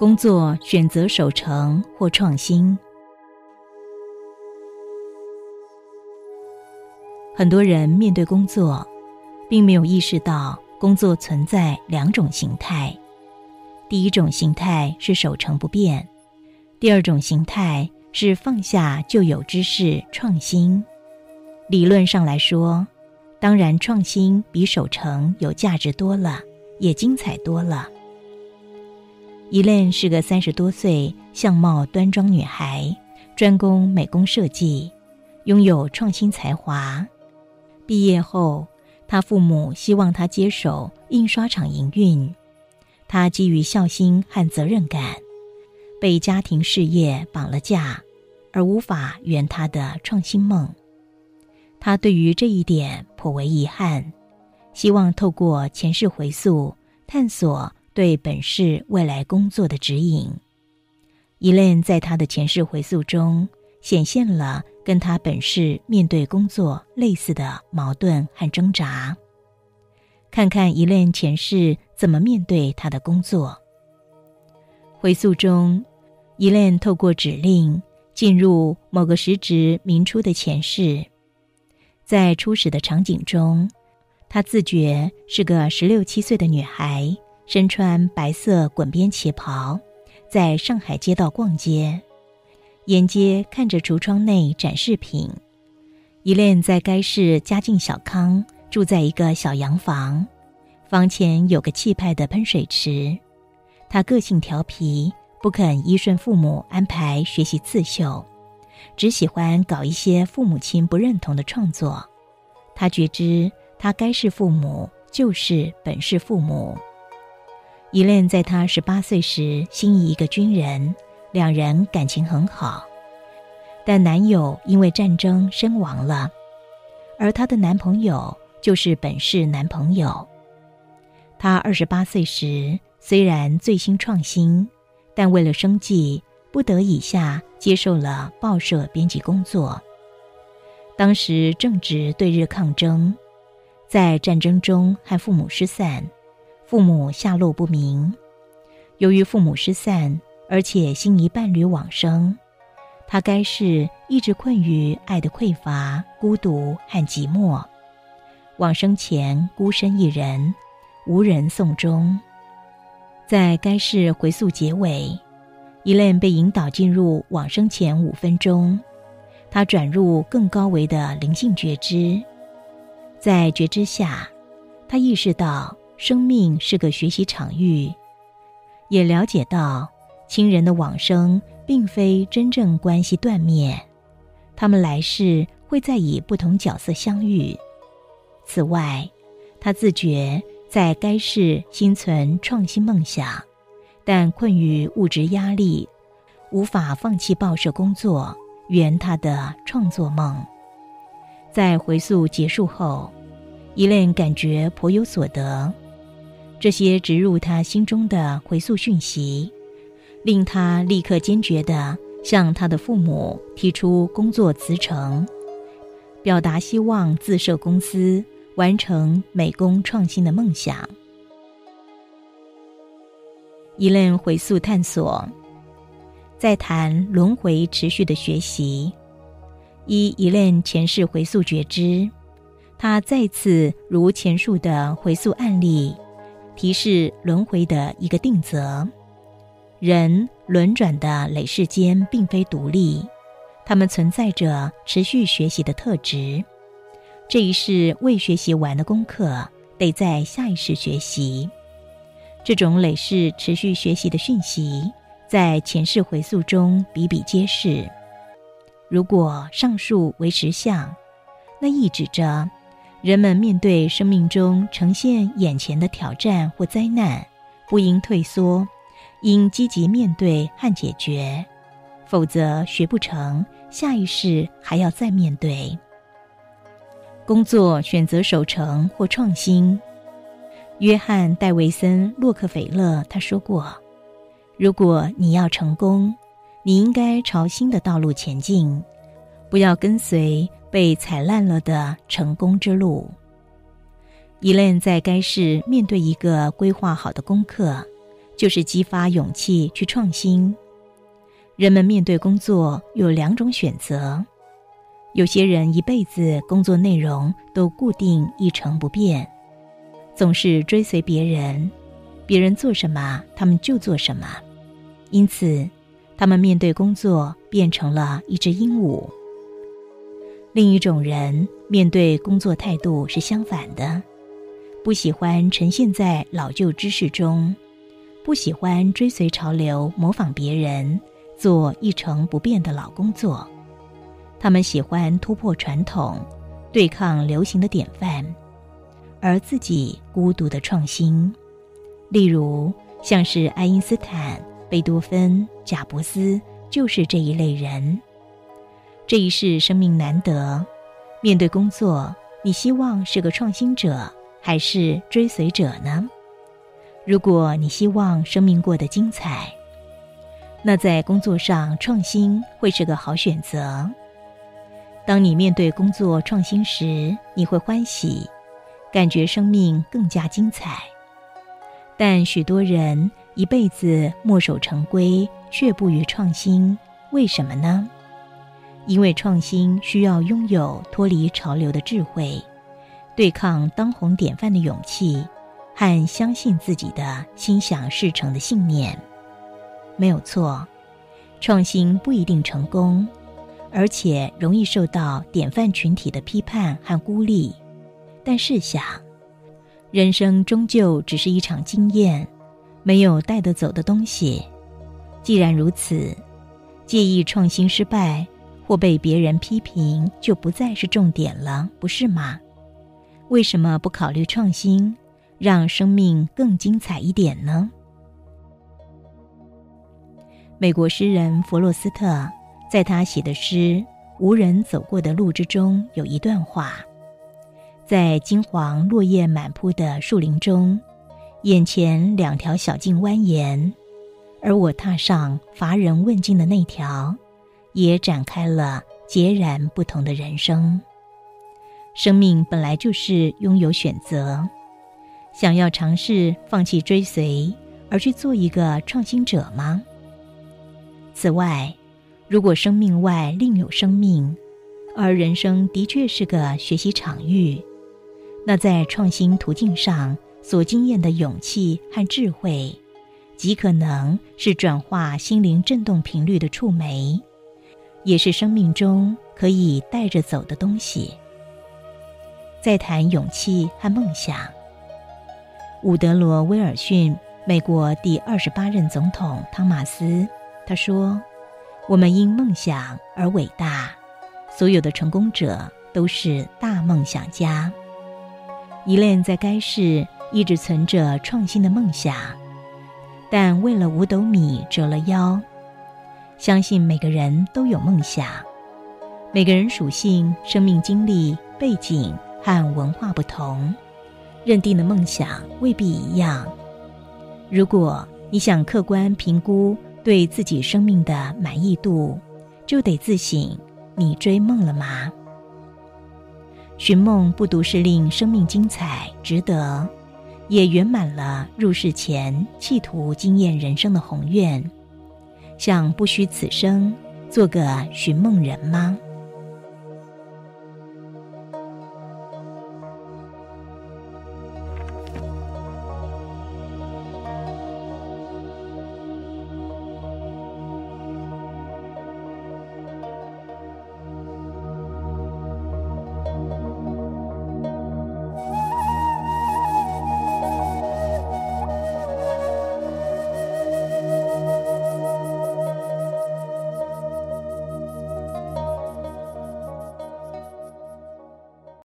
工作选择守成或创新。很多人面对工作，并没有意识到工作存在两种形态。第一种形态是守成不变，第二种形态是放下旧有知识创新。理论上来说，当然创新比守成有价值多了，也精彩多了。伊莲是个三十多岁、相貌端庄女孩，专攻美工设计，拥有创新才华。毕业后，她父母希望她接手印刷厂营运。她基于孝心和责任感，被家庭事业绑了架，而无法圆她的创新梦。她对于这一点颇为遗憾，希望透过前世回溯探索。对本市未来工作的指引，伊莲在他的前世回溯中显现了跟他本世面对工作类似的矛盾和挣扎。看看伊莲前世怎么面对他的工作。回溯中，伊莲透过指令进入某个时值明初的前世，在初始的场景中，她自觉是个十六七岁的女孩。身穿白色滚边旗袍，在上海街道逛街，沿街看着橱窗内展示品。一恋在该市家境小康，住在一个小洋房，房前有个气派的喷水池。他个性调皮，不肯依顺父母安排学习刺绣，只喜欢搞一些父母亲不认同的创作。他觉知，他该是父母，就是本是父母。伊莲在她十八岁时心仪一个军人，两人感情很好，但男友因为战争身亡了，而她的男朋友就是本市男朋友。她二十八岁时虽然最新创新，但为了生计，不得已下接受了报社编辑工作。当时正值对日抗争，在战争中和父母失散。父母下落不明，由于父母失散，而且心仪伴侣往生，他该是一直困于爱的匮乏、孤独和寂寞。往生前孤身一人，无人送终。在该世回溯结尾，伊莲被引导进入往生前五分钟，他转入更高维的灵性觉知，在觉知下，他意识到。生命是个学习场域，也了解到亲人的往生并非真正关系断灭，他们来世会再以不同角色相遇。此外，他自觉在该世心存创新梦想，但困于物质压力，无法放弃报社工作，圆他的创作梦。在回溯结束后，伊莲感觉颇有所得。这些植入他心中的回溯讯息，令他立刻坚决地向他的父母提出工作辞呈，表达希望自设公司，完成美工创新的梦想。一任回溯探索，再谈轮回持续的学习。一一任前世回溯觉知，他再次如前述的回溯案例。提示轮回的一个定则：人轮转的累世间并非独立，他们存在着持续学习的特质。这一世未学习完的功课，得在下一世学习。这种累世持续学习的讯息，在前世回溯中比比皆是。如果上述为实相，那意指着。人们面对生命中呈现眼前的挑战或灾难，不应退缩，应积极面对和解决，否则学不成，下一世还要再面对。工作选择守成或创新。约翰·戴维森·洛克菲勒他说过：“如果你要成功，你应该朝新的道路前进，不要跟随。”被踩烂了的成功之路。伊莲在该市面对一个规划好的功课，就是激发勇气去创新。人们面对工作有两种选择：有些人一辈子工作内容都固定一成不变，总是追随别人，别人做什么他们就做什么，因此他们面对工作变成了一只鹦鹉。另一种人面对工作态度是相反的，不喜欢沉陷在老旧知识中，不喜欢追随潮流模仿别人，做一成不变的老工作。他们喜欢突破传统，对抗流行的典范，而自己孤独的创新。例如，像是爱因斯坦、贝多芬、贾伯斯，就是这一类人。这一世生命难得，面对工作，你希望是个创新者还是追随者呢？如果你希望生命过得精彩，那在工作上创新会是个好选择。当你面对工作创新时，你会欢喜，感觉生命更加精彩。但许多人一辈子墨守成规，却不于创新，为什么呢？因为创新需要拥有脱离潮流的智慧，对抗当红典范的勇气，和相信自己的心想事成的信念，没有错。创新不一定成功，而且容易受到典范群体的批判和孤立。但试想，人生终究只是一场经验，没有带得走的东西。既然如此，介意创新失败。或被别人批评，就不再是重点了，不是吗？为什么不考虑创新，让生命更精彩一点呢？美国诗人弗洛斯特在他写的诗《无人走过的路》之中，有一段话：在金黄落叶满铺的树林中，眼前两条小径蜿蜒，而我踏上乏人问津的那条。也展开了截然不同的人生。生命本来就是拥有选择，想要尝试放弃追随，而去做一个创新者吗？此外，如果生命外另有生命，而人生的确是个学习场域，那在创新途径上所经验的勇气和智慧，极可能是转化心灵振动频率的触媒。也是生命中可以带着走的东西。再谈勇气和梦想，伍德罗·威尔逊，美国第二十八任总统汤马斯，他说：“我们因梦想而伟大，所有的成功者都是大梦想家。”伊莲在该市一直存着创新的梦想，但为了五斗米折了腰。相信每个人都有梦想，每个人属性、生命经历、背景和文化不同，认定的梦想未必一样。如果你想客观评估对自己生命的满意度，就得自省：你追梦了吗？寻梦不独是令生命精彩值得，也圆满了入世前企图惊艳人生的宏愿。想不虚此生，做个寻梦人吗？